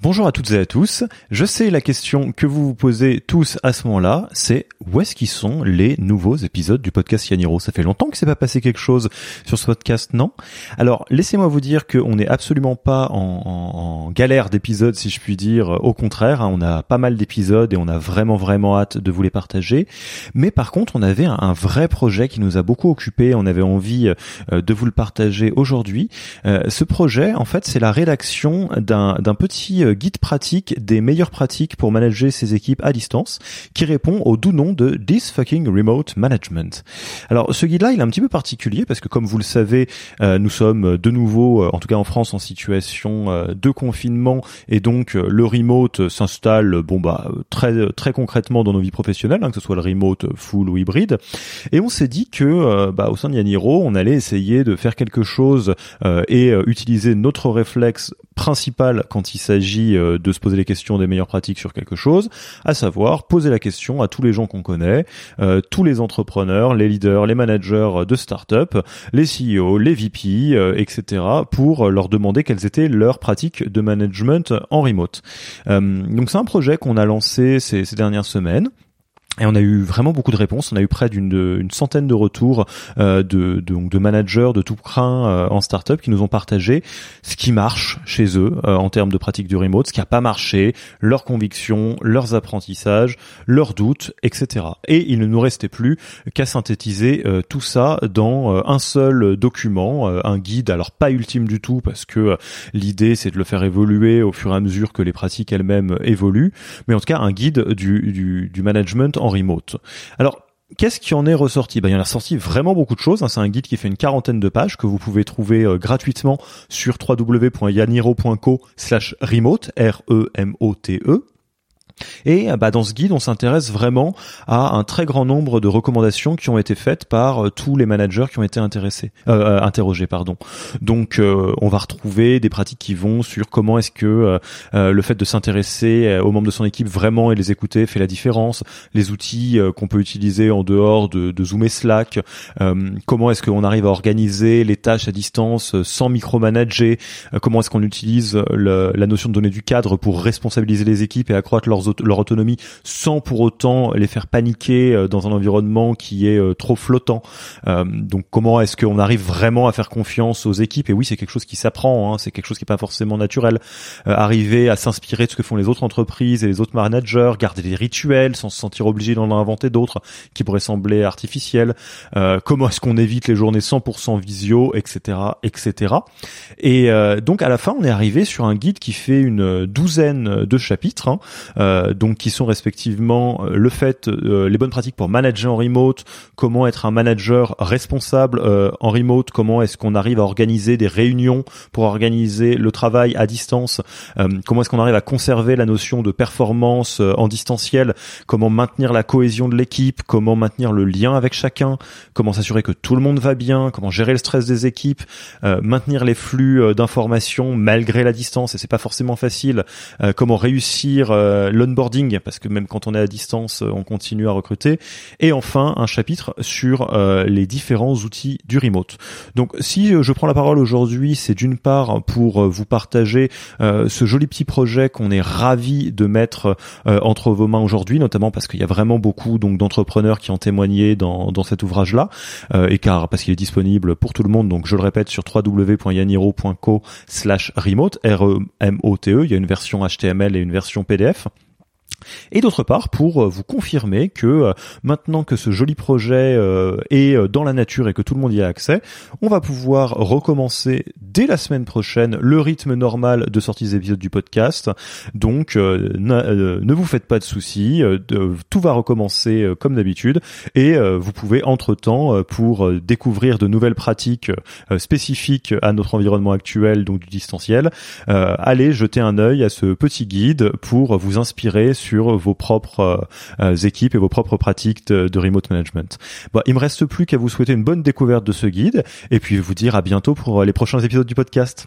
Bonjour à toutes et à tous. Je sais la question que vous vous posez tous à ce moment-là, c'est où est-ce qu'ils sont les nouveaux épisodes du podcast Yaniro? Ça fait longtemps que s'est pas passé quelque chose sur ce podcast, non? Alors laissez-moi vous dire qu'on n'est absolument pas en, galère d'épisodes, si je puis dire. Au contraire, hein, on a pas mal d'épisodes et on a vraiment vraiment hâte de vous les partager. Mais par contre, on avait un, vrai projet qui nous a beaucoup occupé. On avait envie euh, de vous le partager aujourd'hui. Euh, ce projet, en fait, c'est la rédaction d'un petit euh, guide pratique des meilleures pratiques pour manager ses équipes à distance qui répond au doux nom de This Fucking Remote Management. Alors ce guide-là, il est un petit peu particulier parce que comme vous le savez, euh, nous sommes de nouveau, euh, en tout cas en France, en situation de confinement et donc le remote s'installe, bon bah très très concrètement dans nos vies professionnelles, hein, que ce soit le remote full ou hybride. Et on s'est dit que bah, au sein de Yaniro, on allait essayer de faire quelque chose et utiliser notre réflexe principal quand il s'agit euh, de se poser les questions des meilleures pratiques sur quelque chose, à savoir poser la question à tous les gens qu'on connaît, euh, tous les entrepreneurs, les leaders, les managers de start-up, les CEO, les VP, euh, etc., pour leur demander quelles étaient leurs pratiques de management en remote. donc c'est un projet qu'on a lancé ces dernières semaines et on a eu vraiment beaucoup de réponses. On a eu près d'une une centaine de retours euh, de, de, de managers de tout craint euh, en startup qui nous ont partagé ce qui marche chez eux euh, en termes de pratique du remote, ce qui n'a pas marché, leurs convictions, leurs apprentissages, leurs doutes, etc. Et il ne nous restait plus qu'à synthétiser euh, tout ça dans euh, un seul document, un guide. Alors pas ultime du tout parce que l'idée c'est de le faire évoluer au fur et à mesure que les pratiques elles-mêmes évoluent, mais en tout cas un guide du, du, du management en remote. Alors, Qu'est-ce qui en est ressorti? Ben, Il y en a sorti vraiment beaucoup de choses. Hein. C'est un guide qui fait une quarantaine de pages que vous pouvez trouver euh, gratuitement sur www.yaniro.co slash remote, R-E-M-O-T-E. Et bah, dans ce guide, on s'intéresse vraiment à un très grand nombre de recommandations qui ont été faites par euh, tous les managers qui ont été intéressés, euh, euh interrogés. Pardon. Donc, euh, on va retrouver des pratiques qui vont sur comment est-ce que le fait de s'intéresser aux membres de son équipe vraiment et les écouter fait la différence, les outils qu'on peut utiliser en dehors de, de Zoom et Slack, comment est-ce qu'on arrive à organiser les tâches à distance sans micromanager, comment est-ce qu'on utilise le, la notion de donner du cadre pour responsabiliser les équipes et accroître leurs leur autonomie sans pour autant les faire paniquer euh, dans un environnement qui est euh, trop flottant. Euh, donc comment est-ce qu'on arrive vraiment à faire confiance aux équipes? Et oui, c'est quelque chose qui s'apprend, hein, c'est quelque chose qui est pas forcément naturel. arriver à s'inspirer de ce que font les autres entreprises et les autres managers, garder des rituels sans se sentir obligé d'en inventer d'autres qui pourraient sembler artificiels. comment est-ce qu'on évite les journées 100% visio, etc., etc. Et donc à la fin, on est arrivé sur un guide qui fait une douzaine de chapitres. Hein, euh, donc qui sont respectivement euh, le fait, euh, les bonnes pratiques pour manager en remote, comment être un manager responsable en remote, comment est-ce qu'on arrive à organiser des réunions pour organiser le travail à distance, comment est-ce qu'on arrive à conserver la notion de performance en distanciel, comment maintenir la cohésion de l'équipe, comment maintenir le lien avec chacun, comment s'assurer que tout le monde va bien, comment gérer le stress des équipes, maintenir les flux d'informations malgré la distance et c'est pas forcément facile, comment réussir l'onboarding, parce que même quand on est à distance, on continue à recruter. Et enfin, un chapitre sur euh, les différents outils du remote. Donc si je prends la parole aujourd'hui, c'est d'une part pour vous partager euh, ce joli petit projet qu'on est ravi de mettre euh, entre vos mains aujourd'hui, notamment parce qu'il y a vraiment beaucoup donc d'entrepreneurs qui ont témoigné dans, dans cet ouvrage-là, et car parce qu'il est disponible pour tout le monde. Donc je le répète sur www.yaniro.co slash remote, R-E-M-O-T-E. Il y a une version HTML et une version PDF. Et d'autre part pour euh, vous confirmer que euh, maintenant que ce joli projet euh, est dans la nature et que tout le monde y a accès, on va pouvoir recommencer dès la semaine prochaine le rythme normal de sortie des épisodes du podcast. Donc ne vous faites pas de soucis, tout va recommencer comme d'habitude et vous pouvez entre-temps pour découvrir de nouvelles pratiques spécifiques à notre environnement actuel donc du distanciel, aller jeter un œil à ce petit guide pour vous inspirer sur vos propres euh, équipes et vos propres pratiques de, remote management. Bon, il me reste plus qu'à vous souhaiter une bonne découverte de ce guide et puis vous dire à bientôt pour les prochains épisodes du podcast.